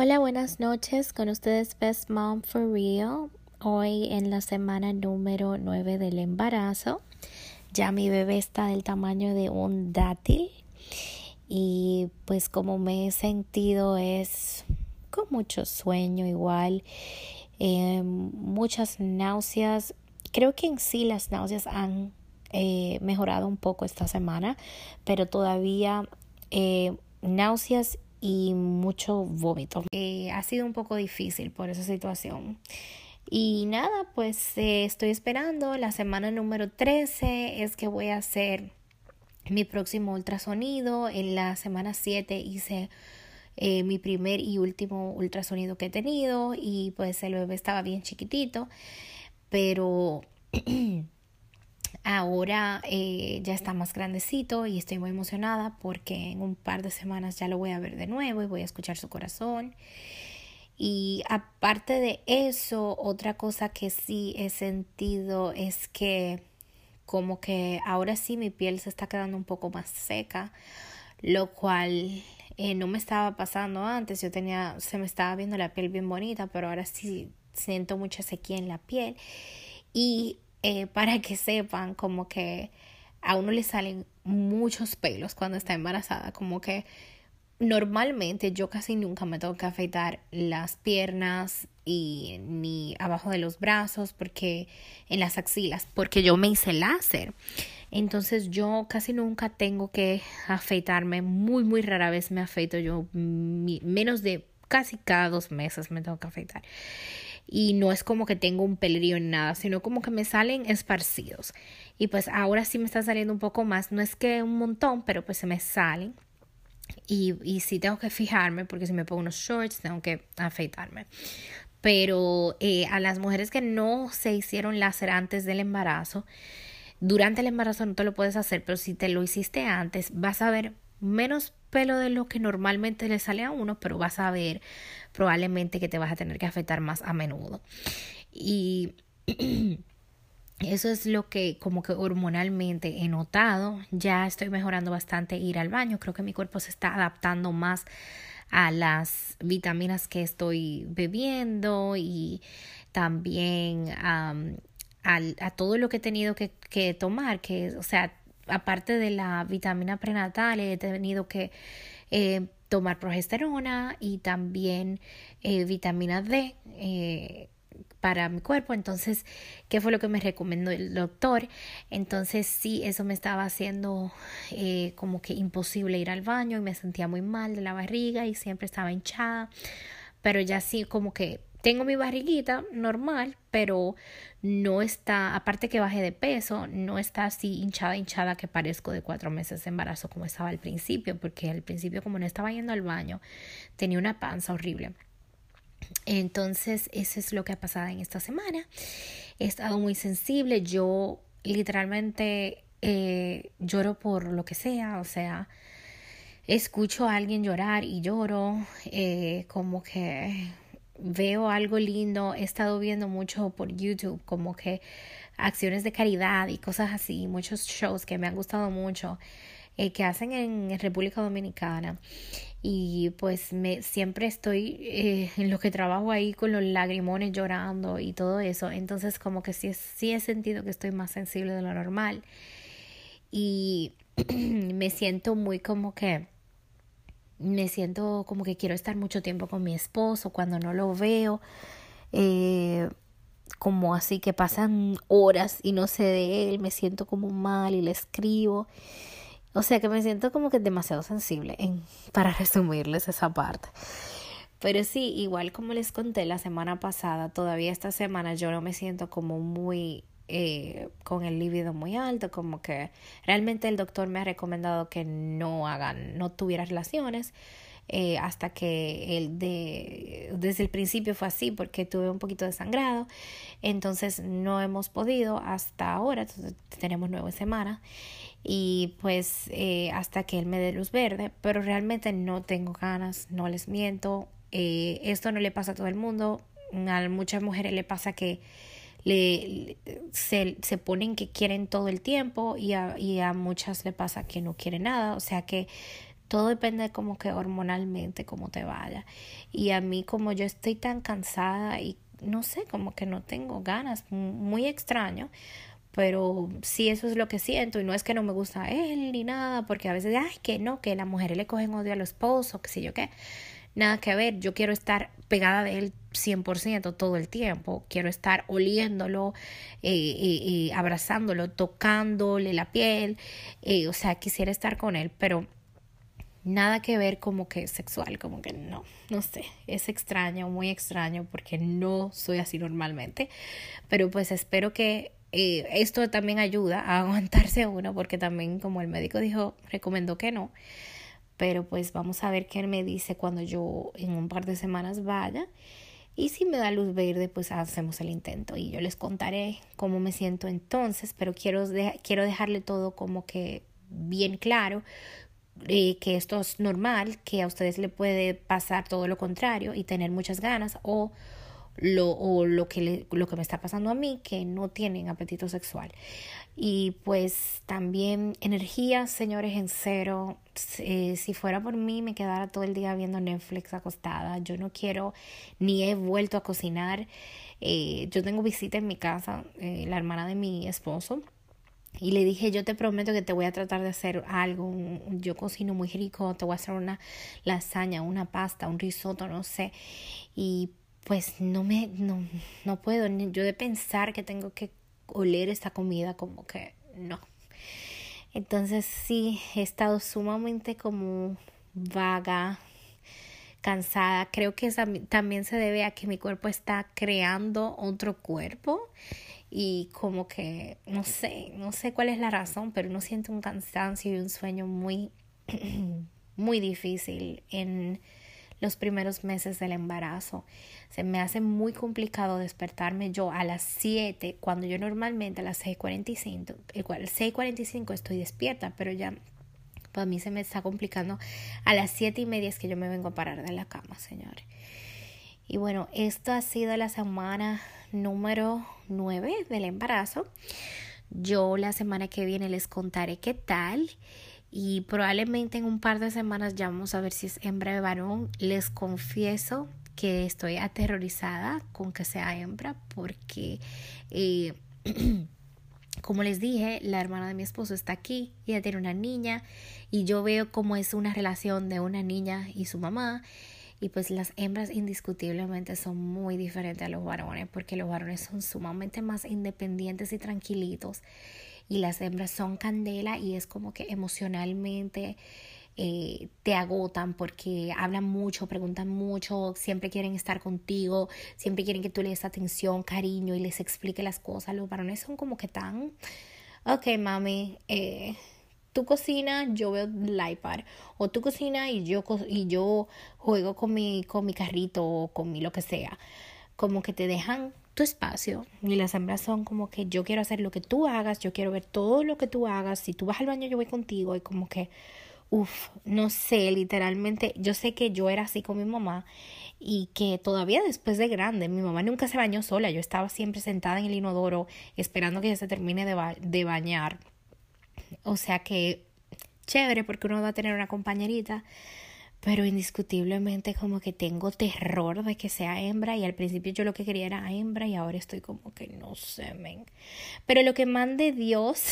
Hola, buenas noches. Con ustedes Best Mom for Real. Hoy en la semana número 9 del embarazo. Ya mi bebé está del tamaño de un dátil. Y pues como me he sentido es con mucho sueño igual. Eh, muchas náuseas. Creo que en sí las náuseas han eh, mejorado un poco esta semana. Pero todavía eh, náuseas y mucho vómito. Eh, ha sido un poco difícil por esa situación. Y nada, pues eh, estoy esperando. La semana número 13 es que voy a hacer mi próximo ultrasonido. En la semana 7 hice eh, mi primer y último ultrasonido que he tenido y pues el bebé estaba bien chiquitito. Pero Ahora eh, ya está más grandecito y estoy muy emocionada porque en un par de semanas ya lo voy a ver de nuevo y voy a escuchar su corazón. Y aparte de eso, otra cosa que sí he sentido es que como que ahora sí mi piel se está quedando un poco más seca, lo cual eh, no me estaba pasando antes. Yo tenía, se me estaba viendo la piel bien bonita, pero ahora sí siento mucha sequía en la piel. Y eh, para que sepan como que a uno le salen muchos pelos cuando está embarazada, como que normalmente yo casi nunca me tengo que afeitar las piernas y ni abajo de los brazos porque en las axilas porque yo me hice láser. Entonces yo casi nunca tengo que afeitarme. Muy muy rara vez me afeito yo. Menos de casi cada dos meses me tengo que afeitar y no es como que tengo un pelerío en nada, sino como que me salen esparcidos. Y pues ahora sí me está saliendo un poco más, no es que un montón, pero pues se me salen. Y, y sí tengo que fijarme porque si me pongo unos shorts tengo que afeitarme. Pero eh, a las mujeres que no se hicieron láser antes del embarazo, durante el embarazo no te lo puedes hacer, pero si te lo hiciste antes, vas a ver menos pelo de lo que normalmente le sale a uno, pero vas a ver probablemente que te vas a tener que afeitar más a menudo. Y eso es lo que como que hormonalmente he notado. Ya estoy mejorando bastante ir al baño. Creo que mi cuerpo se está adaptando más a las vitaminas que estoy bebiendo y también a, a, todo lo que he tenido que, que tomar, que, o sea, aparte de la vitamina prenatal, he tenido que eh, tomar progesterona y también eh, vitamina D eh, para mi cuerpo. Entonces, ¿qué fue lo que me recomendó el doctor? Entonces, sí, eso me estaba haciendo como que imposible ir al baño y me sentía muy mal de la barriga y siempre estaba hinchada. Pero ya sí, como que tengo mi barriguita normal, pero no está, aparte que bajé de peso, no está así hinchada, hinchada que parezco de cuatro meses de embarazo como estaba al principio, porque al principio como no estaba yendo al baño, tenía una panza horrible. Entonces, eso es lo que ha pasado en esta semana. He estado muy sensible, yo literalmente eh, lloro por lo que sea, o sea, escucho a alguien llorar y lloro, eh, como que veo algo lindo, he estado viendo mucho por YouTube como que acciones de caridad y cosas así, muchos shows que me han gustado mucho eh, que hacen en República Dominicana. Y pues me siempre estoy eh, en lo que trabajo ahí con los lagrimones llorando y todo eso. Entonces como que sí, sí he sentido que estoy más sensible de lo normal. Y me siento muy como que me siento como que quiero estar mucho tiempo con mi esposo cuando no lo veo. Eh, como así que pasan horas y no sé de él, me siento como mal y le escribo. O sea que me siento como que demasiado sensible en, para resumirles esa parte. Pero sí, igual como les conté la semana pasada, todavía esta semana yo no me siento como muy eh, con el líbido muy alto, como que realmente el doctor me ha recomendado que no hagan, no tuviera relaciones. Eh, hasta que el de, desde el principio fue así porque tuve un poquito de sangrado. Entonces no hemos podido hasta ahora tenemos nueve semanas. Y pues eh, hasta que él me dé luz verde pero realmente no tengo ganas no les miento. Esto no le pasa a todo el mundo. A muchas mujeres le pasa que le, se, se ponen que quieren todo el tiempo y a, y a muchas le pasa que no quieren nada. O sea que todo depende como que hormonalmente cómo te vaya. Y a mí como yo estoy tan cansada y no sé, como que no tengo ganas, muy extraño, pero sí eso es lo que siento y no es que no me gusta él ni nada, porque a veces, ay, que no, que las mujeres le cogen odio al esposo, que sé yo qué, nada que ver, yo quiero estar pegada de él 100% todo el tiempo, quiero estar oliéndolo, eh, eh, abrazándolo, tocándole la piel, eh, o sea, quisiera estar con él, pero nada que ver como que sexual, como que no, no sé, es extraño, muy extraño porque no soy así normalmente, pero pues espero que eh, esto también ayuda a aguantarse uno porque también como el médico dijo, recomendó que no, pero pues vamos a ver qué me dice cuando yo en un par de semanas vaya. Y si me da luz verde, pues hacemos el intento y yo les contaré cómo me siento entonces, pero quiero, quiero dejarle todo como que bien claro eh, que esto es normal, que a ustedes le puede pasar todo lo contrario y tener muchas ganas lo, o lo, que lo que me está pasando a mí, que no tienen apetito sexual. Y pues también energía, señores, en cero. Eh, si fuera por mí, me quedara todo el día viendo Netflix acostada. Yo no quiero, ni he vuelto a cocinar. Eh, yo tengo visita en mi casa, la hermana de mi esposo y le dije, yo te prometo que te voy a tratar de hacer algo. Yo cocino muy rico, te voy a hacer una lasaña, una pasta, un risotto, no sé. Y pues no me, no, no puedo. Yo de pensar que tengo que oler esta comida como que no. Entonces sí, he estado sumamente como vaga, cansada. Creo que también se debe a que mi cuerpo está creando otro cuerpo y como que no sé, no sé cuál es la razón, pero uno siente un cansancio y un sueño muy, muy difícil en los primeros meses del embarazo. Se me hace muy complicado despertarme yo a las 7, cuando yo normalmente a las 6.45, igual 6.45 estoy despierta, pero ya para mí se me está complicando. A las siete y media es que yo me vengo a parar de la cama, señores. Y bueno, esto ha sido la semana número 9 del embarazo. Yo la semana que viene les contaré qué tal y probablemente en un par de semanas ya vamos a ver si es hembra de varón. Les confieso que estoy aterrorizada con que sea hembra porque, eh, como les dije, la hermana de mi esposo está aquí, ella tiene una niña y yo veo cómo es una relación de una niña y su mamá y pues las hembras indiscutiblemente son muy diferentes a los varones porque los varones son sumamente más independientes y tranquilitos y las hembras son candela y es como que emocionalmente eh, te agotan porque hablan mucho, preguntan mucho, siempre quieren estar contigo, siempre quieren que tú les des atención, cariño y les explique las cosas. Los varones son como que tan, ok, mami, eh, tú cocinas, yo veo el iPad, o tú cocinas y yo, y yo juego con mi, con mi carrito o con mi lo que sea. Como que te dejan tu espacio y las hembras son como que yo quiero hacer lo que tú hagas, yo quiero ver todo lo que tú hagas, si tú vas al baño yo voy contigo y como que, uff, no sé, literalmente, yo sé que yo era así con mi mamá y que todavía después de grande, mi mamá nunca se bañó sola, yo estaba siempre sentada en el inodoro esperando que ella se termine de, de bañar. O sea que chévere porque uno va a tener una compañerita, pero indiscutiblemente como que tengo terror de que sea hembra y al principio yo lo que quería era hembra y ahora estoy como que no sé, men. Pero lo que mande Dios,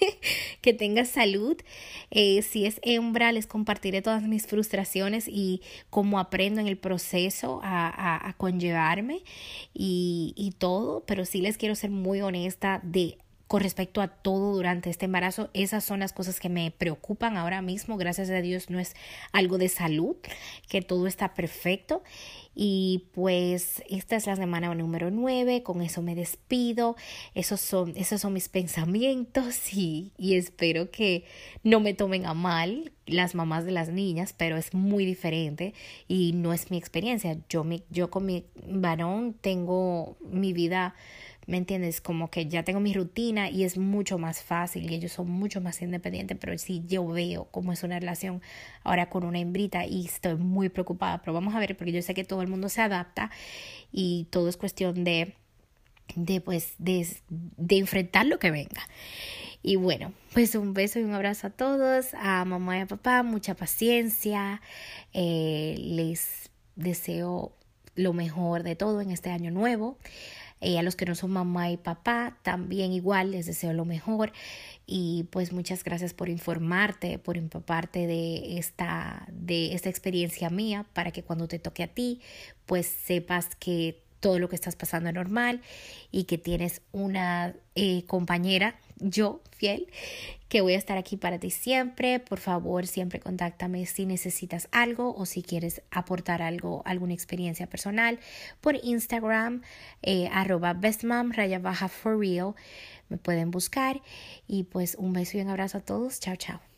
que tenga salud, eh, si es hembra les compartiré todas mis frustraciones y cómo aprendo en el proceso a, a, a conllevarme y, y todo, pero sí les quiero ser muy honesta de con respecto a todo durante este embarazo. Esas son las cosas que me preocupan ahora mismo. Gracias a Dios no es algo de salud, que todo está perfecto. Y pues esta es la semana número 9, con eso me despido. Esos son, esos son mis pensamientos y, y espero que no me tomen a mal las mamás de las niñas, pero es muy diferente y no es mi experiencia. Yo, mi, yo con mi varón tengo mi vida ¿me entiendes? Como que ya tengo mi rutina y es mucho más fácil y ellos son mucho más independientes, pero sí yo veo cómo es una relación ahora con una hembrita y estoy muy preocupada, pero vamos a ver porque yo sé que todo el mundo se adapta y todo es cuestión de de pues de, de enfrentar lo que venga. Y bueno, pues un beso y un abrazo a todos, a mamá y a papá, mucha paciencia. Eh, les deseo lo mejor de todo en este año nuevo. Eh, a los que no son mamá y papá, también igual les deseo lo mejor. Y pues muchas gracias por informarte, por empaparte de esta, de esta experiencia mía, para que cuando te toque a ti, pues sepas que todo lo que estás pasando es normal y que tienes una eh, compañera, yo fiel, que voy a estar aquí para ti siempre. Por favor, siempre contáctame si necesitas algo o si quieres aportar algo, alguna experiencia personal por Instagram, eh, arroba bestmom, raya baja for real. Me pueden buscar y pues un beso y un abrazo a todos. Chao, chao.